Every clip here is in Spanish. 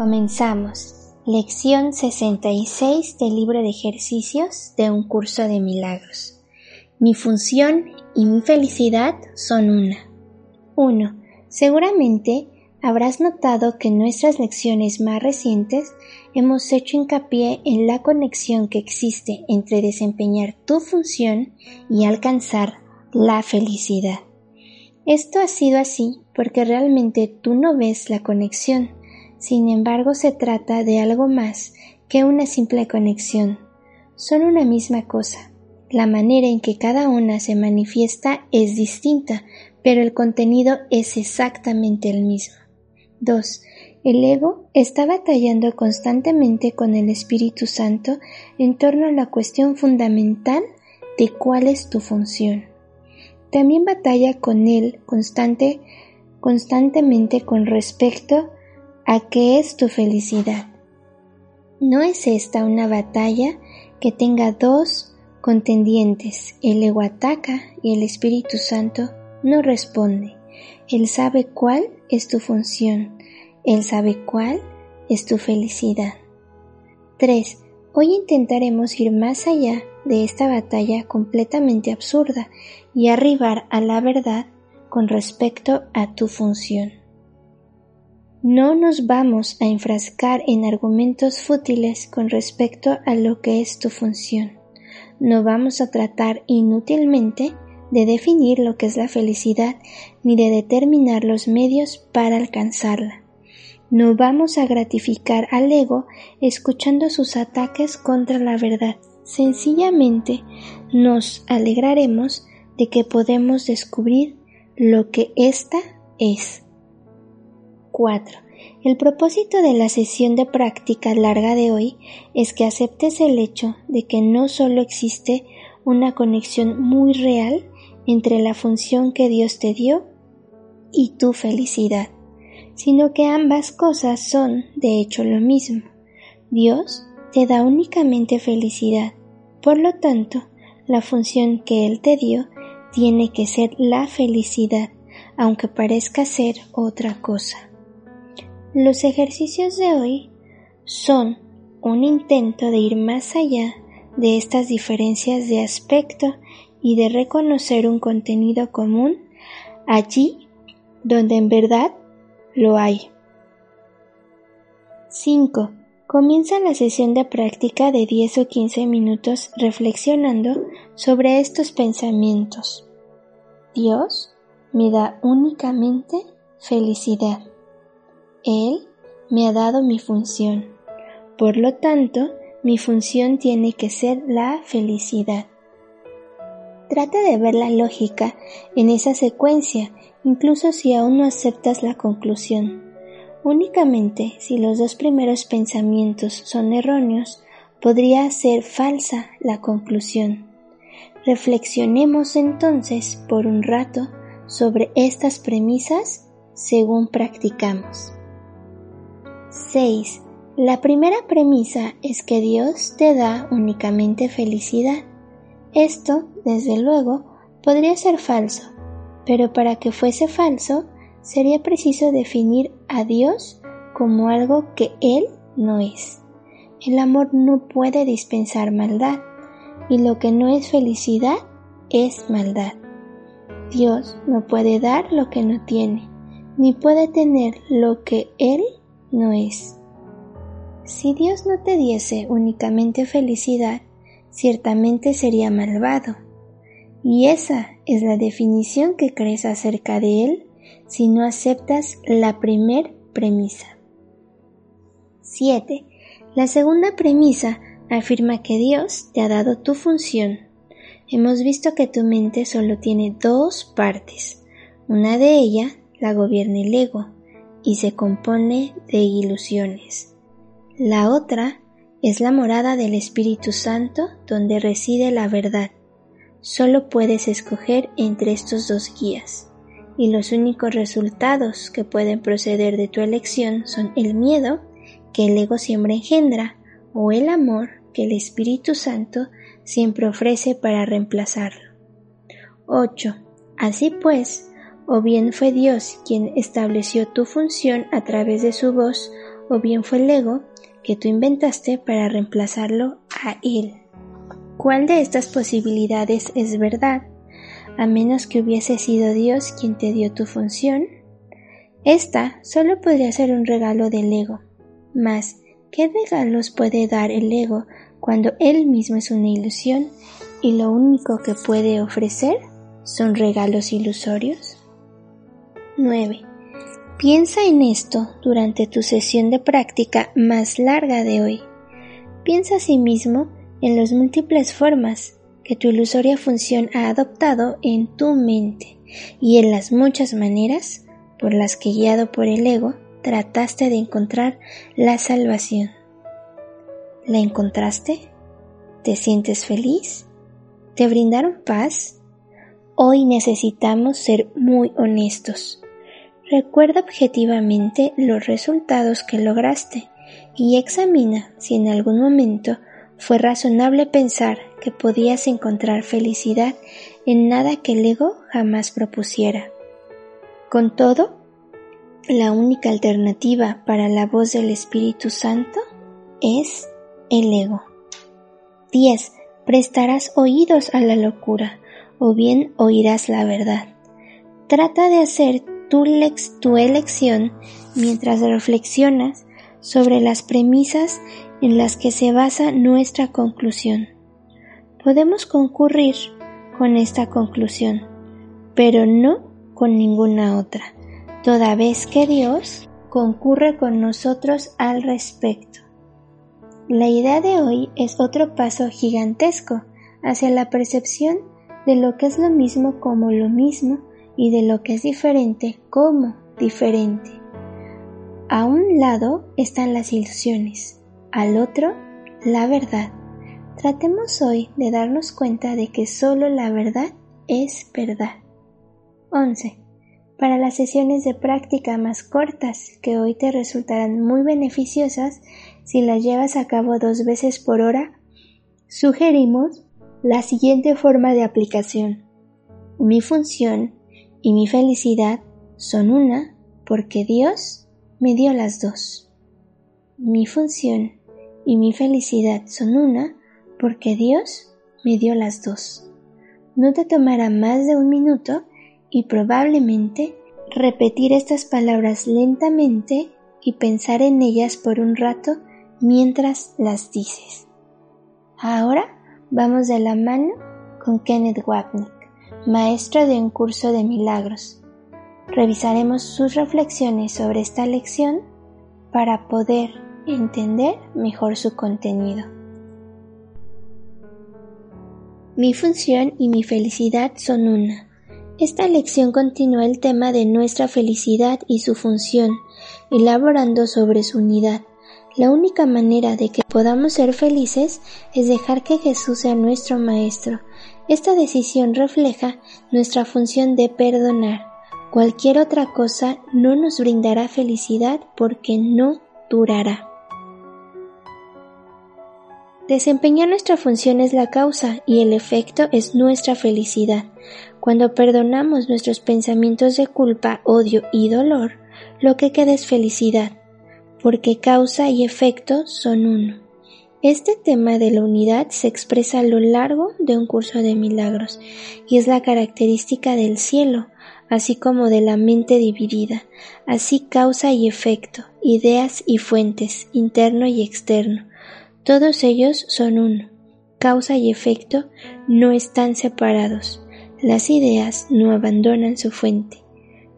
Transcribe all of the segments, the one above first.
Comenzamos. Lección 66 del libro de ejercicios de un curso de milagros. Mi función y mi felicidad son una. 1. Seguramente habrás notado que en nuestras lecciones más recientes hemos hecho hincapié en la conexión que existe entre desempeñar tu función y alcanzar la felicidad. Esto ha sido así porque realmente tú no ves la conexión, sin embargo, se trata de algo más que una simple conexión. Son una misma cosa. La manera en que cada una se manifiesta es distinta, pero el contenido es exactamente el mismo. 2. El ego está batallando constantemente con el Espíritu Santo en torno a la cuestión fundamental de cuál es tu función. También batalla con él constante, constantemente con respecto a qué es tu felicidad. ¿No es esta una batalla que tenga dos contendientes? El ego ataca y el Espíritu Santo no responde. Él sabe cuál es tu función. Él sabe cuál es tu felicidad. 3. Hoy intentaremos ir más allá de esta batalla completamente absurda y arribar a la verdad con respecto a tu función. No nos vamos a enfrascar en argumentos fútiles con respecto a lo que es tu función. No vamos a tratar inútilmente de definir lo que es la felicidad ni de determinar los medios para alcanzarla. No vamos a gratificar al ego escuchando sus ataques contra la verdad. Sencillamente nos alegraremos de que podemos descubrir lo que ésta es. 4. El propósito de la sesión de práctica larga de hoy es que aceptes el hecho de que no solo existe una conexión muy real entre la función que Dios te dio y tu felicidad, sino que ambas cosas son, de hecho, lo mismo. Dios te da únicamente felicidad, por lo tanto, la función que Él te dio tiene que ser la felicidad, aunque parezca ser otra cosa. Los ejercicios de hoy son un intento de ir más allá de estas diferencias de aspecto y de reconocer un contenido común allí donde en verdad lo hay. 5. Comienza la sesión de práctica de 10 o 15 minutos reflexionando sobre estos pensamientos. Dios me da únicamente felicidad. Él me ha dado mi función. Por lo tanto, mi función tiene que ser la felicidad. Trata de ver la lógica en esa secuencia, incluso si aún no aceptas la conclusión. Únicamente si los dos primeros pensamientos son erróneos, podría ser falsa la conclusión. Reflexionemos entonces por un rato sobre estas premisas según practicamos. 6. La primera premisa es que Dios te da únicamente felicidad. Esto, desde luego, podría ser falso, pero para que fuese falso, sería preciso definir a Dios como algo que Él no es. El amor no puede dispensar maldad, y lo que no es felicidad es maldad. Dios no puede dar lo que no tiene, ni puede tener lo que Él no es. Si Dios no te diese únicamente felicidad, ciertamente sería malvado. Y esa es la definición que crees acerca de Él si no aceptas la primer premisa. 7. La segunda premisa afirma que Dios te ha dado tu función. Hemos visto que tu mente solo tiene dos partes. Una de ellas la gobierna el ego y se compone de ilusiones. La otra es la morada del Espíritu Santo donde reside la verdad. Solo puedes escoger entre estos dos guías, y los únicos resultados que pueden proceder de tu elección son el miedo que el ego siempre engendra o el amor que el Espíritu Santo siempre ofrece para reemplazarlo. 8. Así pues, o bien fue Dios quien estableció tu función a través de su voz, o bien fue el ego que tú inventaste para reemplazarlo a él. ¿Cuál de estas posibilidades es verdad? A menos que hubiese sido Dios quien te dio tu función. Esta solo podría ser un regalo del ego. Mas, ¿qué regalos puede dar el ego cuando él mismo es una ilusión y lo único que puede ofrecer son regalos ilusorios? 9. Piensa en esto durante tu sesión de práctica más larga de hoy. Piensa asimismo en las múltiples formas que tu ilusoria función ha adoptado en tu mente y en las muchas maneras por las que guiado por el ego trataste de encontrar la salvación. ¿La encontraste? ¿Te sientes feliz? ¿Te brindaron paz? Hoy necesitamos ser muy honestos. Recuerda objetivamente los resultados que lograste y examina si en algún momento fue razonable pensar que podías encontrar felicidad en nada que el ego jamás propusiera. Con todo, la única alternativa para la voz del Espíritu Santo es el ego. 10. Prestarás oídos a la locura o bien oirás la verdad. Trata de hacer tu, tu elección mientras reflexionas sobre las premisas en las que se basa nuestra conclusión. Podemos concurrir con esta conclusión, pero no con ninguna otra, toda vez que Dios concurre con nosotros al respecto. La idea de hoy es otro paso gigantesco hacia la percepción de lo que es lo mismo como lo mismo y de lo que es diferente como diferente. A un lado están las ilusiones, al otro la verdad. Tratemos hoy de darnos cuenta de que solo la verdad es verdad. 11. Para las sesiones de práctica más cortas, que hoy te resultarán muy beneficiosas si las llevas a cabo dos veces por hora, sugerimos la siguiente forma de aplicación. Mi función y mi felicidad son una porque Dios me dio las dos. Mi función y mi felicidad son una porque Dios me dio las dos. No te tomará más de un minuto y probablemente repetir estas palabras lentamente y pensar en ellas por un rato mientras las dices. Ahora vamos de la mano con Kenneth Wapnick maestro de un curso de milagros. Revisaremos sus reflexiones sobre esta lección para poder entender mejor su contenido. Mi función y mi felicidad son una. Esta lección continúa el tema de nuestra felicidad y su función, elaborando sobre su unidad. La única manera de que podamos ser felices es dejar que Jesús sea nuestro Maestro, esta decisión refleja nuestra función de perdonar. Cualquier otra cosa no nos brindará felicidad porque no durará. Desempeñar nuestra función es la causa y el efecto es nuestra felicidad. Cuando perdonamos nuestros pensamientos de culpa, odio y dolor, lo que queda es felicidad, porque causa y efecto son uno. Este tema de la unidad se expresa a lo largo de un curso de milagros y es la característica del cielo, así como de la mente dividida, así causa y efecto, ideas y fuentes, interno y externo. Todos ellos son uno. Causa y efecto no están separados. Las ideas no abandonan su fuente.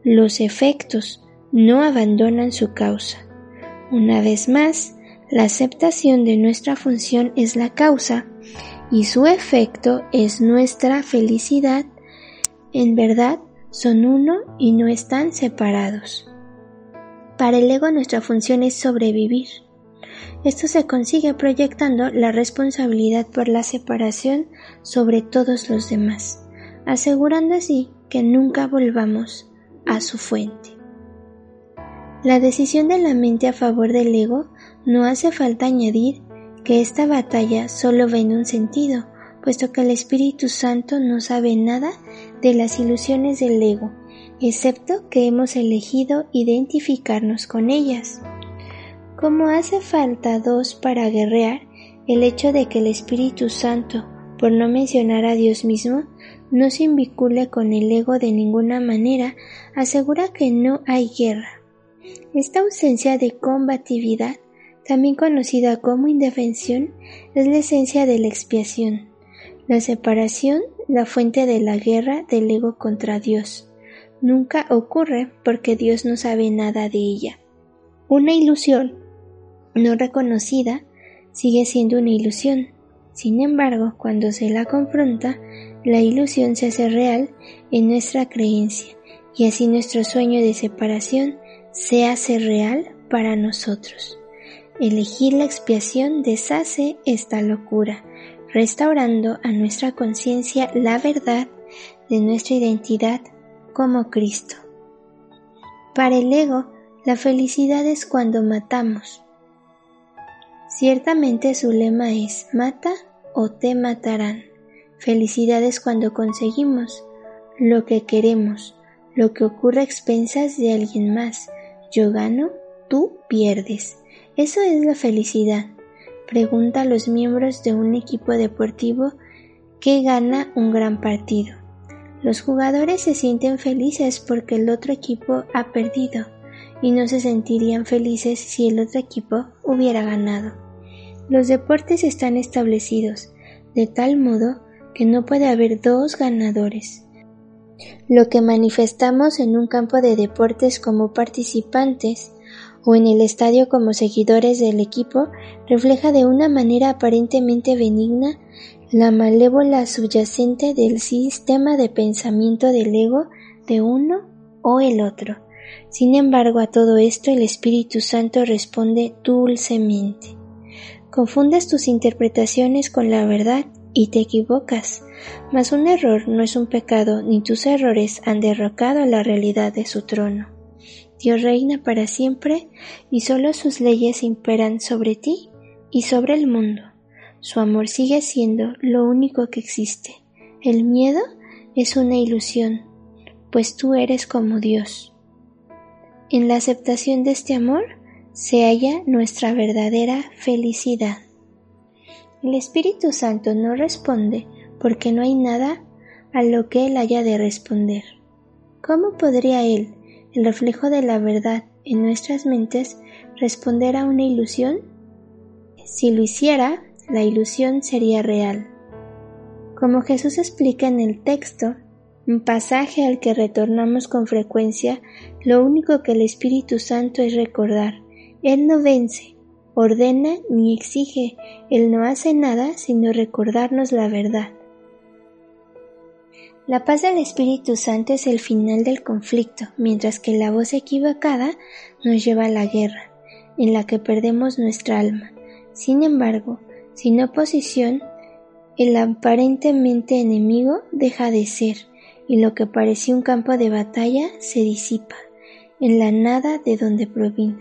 Los efectos no abandonan su causa. Una vez más, la aceptación de nuestra función es la causa y su efecto es nuestra felicidad. En verdad, son uno y no están separados. Para el ego nuestra función es sobrevivir. Esto se consigue proyectando la responsabilidad por la separación sobre todos los demás, asegurando así que nunca volvamos a su fuente. La decisión de la mente a favor del ego no hace falta añadir que esta batalla solo va en un sentido, puesto que el Espíritu Santo no sabe nada de las ilusiones del ego, excepto que hemos elegido identificarnos con ellas. Como hace falta dos para guerrear, el hecho de que el Espíritu Santo, por no mencionar a Dios mismo, no se vincule con el ego de ninguna manera, asegura que no hay guerra. Esta ausencia de combatividad, también conocida como indefensión, es la esencia de la expiación, la separación, la fuente de la guerra del ego contra Dios. Nunca ocurre porque Dios no sabe nada de ella. Una ilusión no reconocida sigue siendo una ilusión. Sin embargo, cuando se la confronta, la ilusión se hace real en nuestra creencia y así nuestro sueño de separación se hace real para nosotros. Elegir la expiación deshace esta locura, restaurando a nuestra conciencia la verdad de nuestra identidad como Cristo. Para el ego, la felicidad es cuando matamos. Ciertamente su lema es mata o te matarán. Felicidad es cuando conseguimos lo que queremos, lo que ocurre a expensas de alguien más, yo gano, tú pierdes. Eso es la felicidad. Pregunta a los miembros de un equipo deportivo que gana un gran partido. Los jugadores se sienten felices porque el otro equipo ha perdido y no se sentirían felices si el otro equipo hubiera ganado. Los deportes están establecidos de tal modo que no puede haber dos ganadores. Lo que manifestamos en un campo de deportes como participantes o en el estadio como seguidores del equipo refleja de una manera aparentemente benigna la malévola subyacente del sistema de pensamiento del ego de uno o el otro. Sin embargo, a todo esto el Espíritu Santo responde dulcemente. Confundes tus interpretaciones con la verdad y te equivocas, mas un error no es un pecado, ni tus errores han derrocado la realidad de su trono. Dios reina para siempre y solo sus leyes imperan sobre ti y sobre el mundo. Su amor sigue siendo lo único que existe. El miedo es una ilusión, pues tú eres como Dios. En la aceptación de este amor se halla nuestra verdadera felicidad. El Espíritu Santo no responde porque no hay nada a lo que Él haya de responder. ¿Cómo podría Él, el reflejo de la verdad en nuestras mentes, responder a una ilusión? Si lo hiciera, la ilusión sería real. Como Jesús explica en el texto, un pasaje al que retornamos con frecuencia, lo único que el Espíritu Santo es recordar. Él no vence, ordena ni exige, Él no hace nada sino recordarnos la verdad. La paz del Espíritu Santo es el final del conflicto, mientras que la voz equivocada nos lleva a la guerra, en la que perdemos nuestra alma. Sin embargo, sin oposición, el aparentemente enemigo deja de ser, y lo que parecía un campo de batalla se disipa, en la nada de donde provino.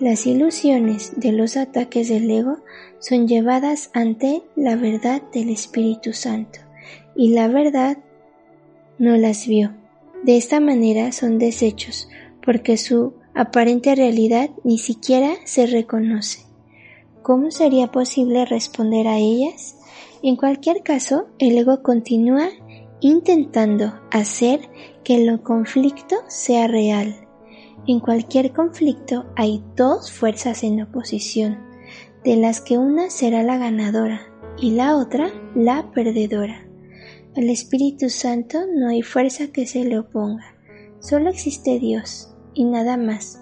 Las ilusiones de los ataques del ego son llevadas ante la verdad del Espíritu Santo y la verdad no las vio. De esta manera son desechos porque su aparente realidad ni siquiera se reconoce. ¿Cómo sería posible responder a ellas? En cualquier caso, el ego continúa intentando hacer que el conflicto sea real en cualquier conflicto hay dos fuerzas en oposición, de las que una será la ganadora y la otra la perdedora. Al Espíritu Santo no hay fuerza que se le oponga, solo existe Dios y nada más.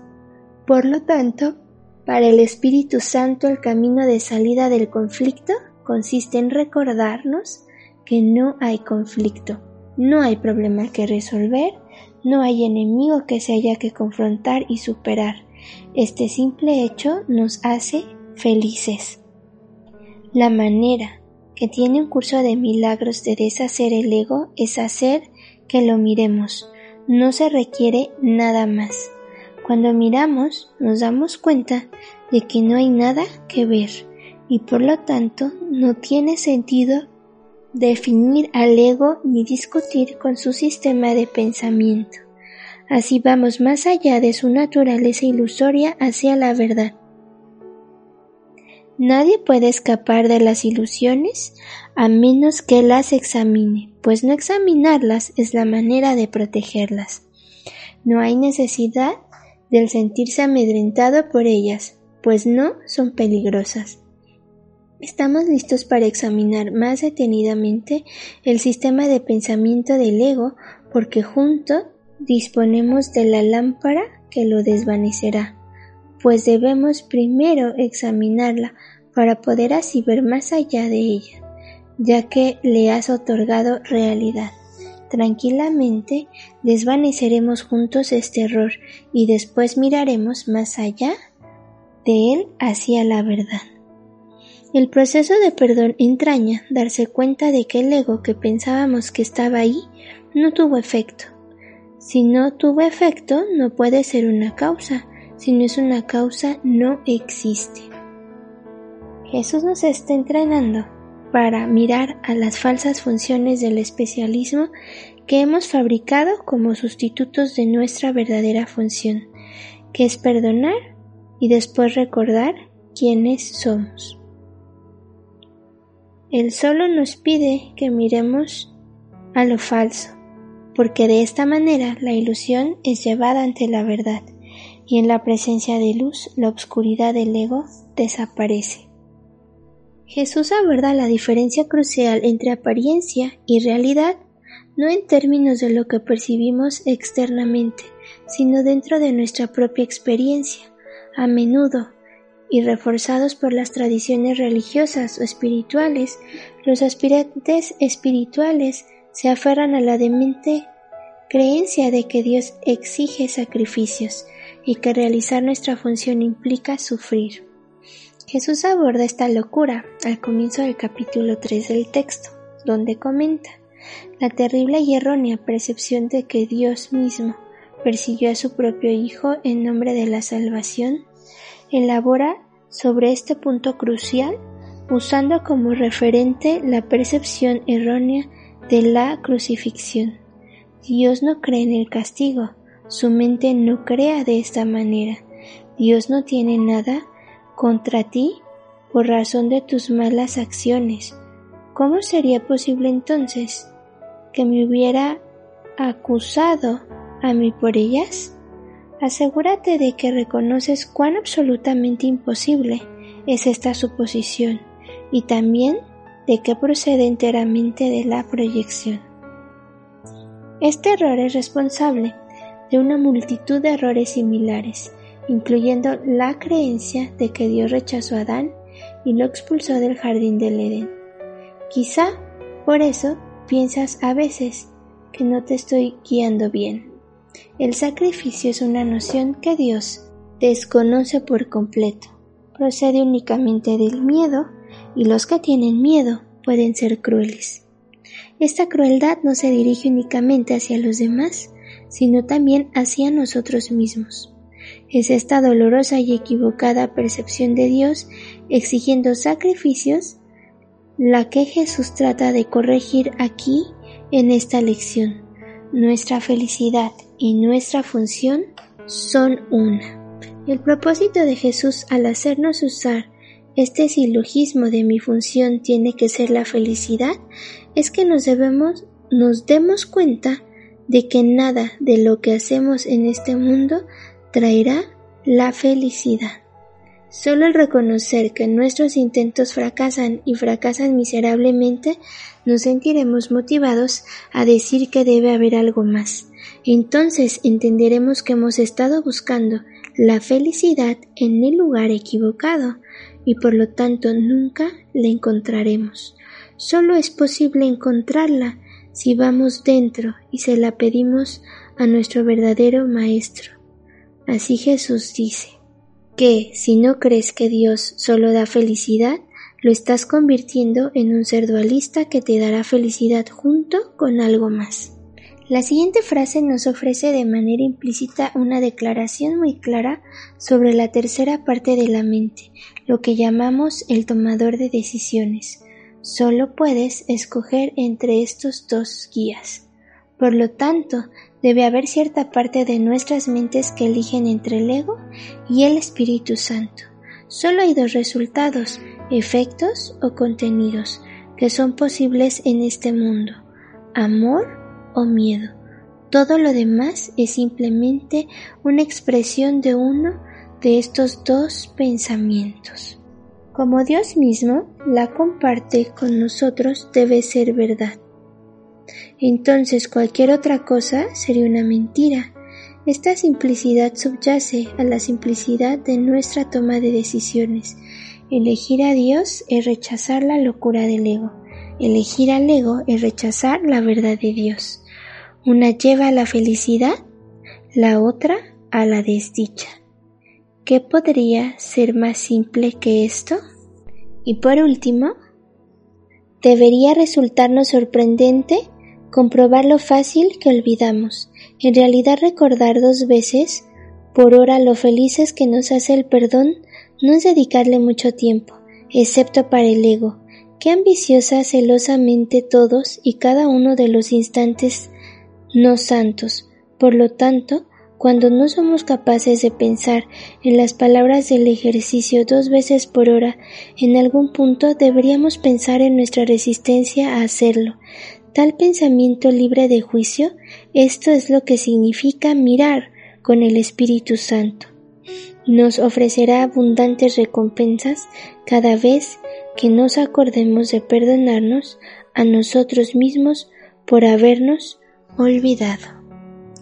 Por lo tanto, para el Espíritu Santo el camino de salida del conflicto consiste en recordarnos que no hay conflicto, no hay problema que resolver no hay enemigo que se haya que confrontar y superar. Este simple hecho nos hace felices. La manera que tiene un curso de milagros de deshacer el ego es hacer que lo miremos. No se requiere nada más. Cuando miramos nos damos cuenta de que no hay nada que ver y por lo tanto no tiene sentido definir al ego ni discutir con su sistema de pensamiento. Así vamos más allá de su naturaleza ilusoria hacia la verdad. Nadie puede escapar de las ilusiones a menos que las examine, pues no examinarlas es la manera de protegerlas. No hay necesidad del sentirse amedrentado por ellas, pues no son peligrosas. Estamos listos para examinar más detenidamente el sistema de pensamiento del ego porque junto disponemos de la lámpara que lo desvanecerá, pues debemos primero examinarla para poder así ver más allá de ella, ya que le has otorgado realidad. Tranquilamente desvaneceremos juntos este error y después miraremos más allá de él hacia la verdad. El proceso de perdón entraña darse cuenta de que el ego que pensábamos que estaba ahí no tuvo efecto. Si no tuvo efecto, no puede ser una causa. Si no es una causa, no existe. Jesús nos está entrenando para mirar a las falsas funciones del especialismo que hemos fabricado como sustitutos de nuestra verdadera función, que es perdonar y después recordar quiénes somos. Él solo nos pide que miremos a lo falso, porque de esta manera la ilusión es llevada ante la verdad, y en la presencia de luz la obscuridad del ego desaparece. Jesús aborda la diferencia crucial entre apariencia y realidad, no en términos de lo que percibimos externamente, sino dentro de nuestra propia experiencia. A menudo, y reforzados por las tradiciones religiosas o espirituales, los aspirantes espirituales se aferran a la demente creencia de que Dios exige sacrificios y que realizar nuestra función implica sufrir. Jesús aborda esta locura al comienzo del capítulo 3 del texto, donde comenta la terrible y errónea percepción de que Dios mismo persiguió a su propio Hijo en nombre de la salvación elabora sobre este punto crucial usando como referente la percepción errónea de la crucifixión. Dios no cree en el castigo, su mente no crea de esta manera. Dios no tiene nada contra ti por razón de tus malas acciones. ¿Cómo sería posible entonces que me hubiera acusado a mí por ellas? Asegúrate de que reconoces cuán absolutamente imposible es esta suposición y también de que procede enteramente de la proyección. Este error es responsable de una multitud de errores similares, incluyendo la creencia de que Dios rechazó a Adán y lo expulsó del jardín del Edén. Quizá por eso piensas a veces que no te estoy guiando bien. El sacrificio es una noción que Dios desconoce por completo. Procede únicamente del miedo y los que tienen miedo pueden ser crueles. Esta crueldad no se dirige únicamente hacia los demás, sino también hacia nosotros mismos. Es esta dolorosa y equivocada percepción de Dios exigiendo sacrificios la que Jesús trata de corregir aquí en esta lección. Nuestra felicidad y nuestra función son una. El propósito de Jesús al hacernos usar este silogismo de mi función tiene que ser la felicidad es que nos debemos nos demos cuenta de que nada de lo que hacemos en este mundo traerá la felicidad. Solo el reconocer que nuestros intentos fracasan y fracasan miserablemente, nos sentiremos motivados a decir que debe haber algo más. Entonces entenderemos que hemos estado buscando la felicidad en el lugar equivocado y por lo tanto nunca la encontraremos. Solo es posible encontrarla si vamos dentro y se la pedimos a nuestro verdadero Maestro. Así Jesús dice. que si no crees que Dios solo da felicidad, lo estás convirtiendo en un ser dualista que te dará felicidad junto con algo más. La siguiente frase nos ofrece de manera implícita una declaración muy clara sobre la tercera parte de la mente, lo que llamamos el tomador de decisiones. Solo puedes escoger entre estos dos guías. Por lo tanto, debe haber cierta parte de nuestras mentes que eligen entre el ego y el Espíritu Santo. Solo hay dos resultados, efectos o contenidos, que son posibles en este mundo, amor o miedo. Todo lo demás es simplemente una expresión de uno de estos dos pensamientos. Como Dios mismo la comparte con nosotros debe ser verdad. Entonces cualquier otra cosa sería una mentira. Esta simplicidad subyace a la simplicidad de nuestra toma de decisiones. Elegir a Dios es rechazar la locura del ego. Elegir al ego es rechazar la verdad de Dios. Una lleva a la felicidad, la otra a la desdicha. ¿Qué podría ser más simple que esto? Y por último, debería resultarnos sorprendente comprobar lo fácil que olvidamos. En realidad recordar dos veces por hora lo felices que nos hace el perdón no es dedicarle mucho tiempo, excepto para el ego, que ambiciosa celosamente todos y cada uno de los instantes no santos. Por lo tanto, cuando no somos capaces de pensar en las palabras del ejercicio dos veces por hora, en algún punto deberíamos pensar en nuestra resistencia a hacerlo, tal pensamiento libre de juicio, esto es lo que significa mirar con el Espíritu Santo. Nos ofrecerá abundantes recompensas cada vez que nos acordemos de perdonarnos a nosotros mismos por habernos olvidado.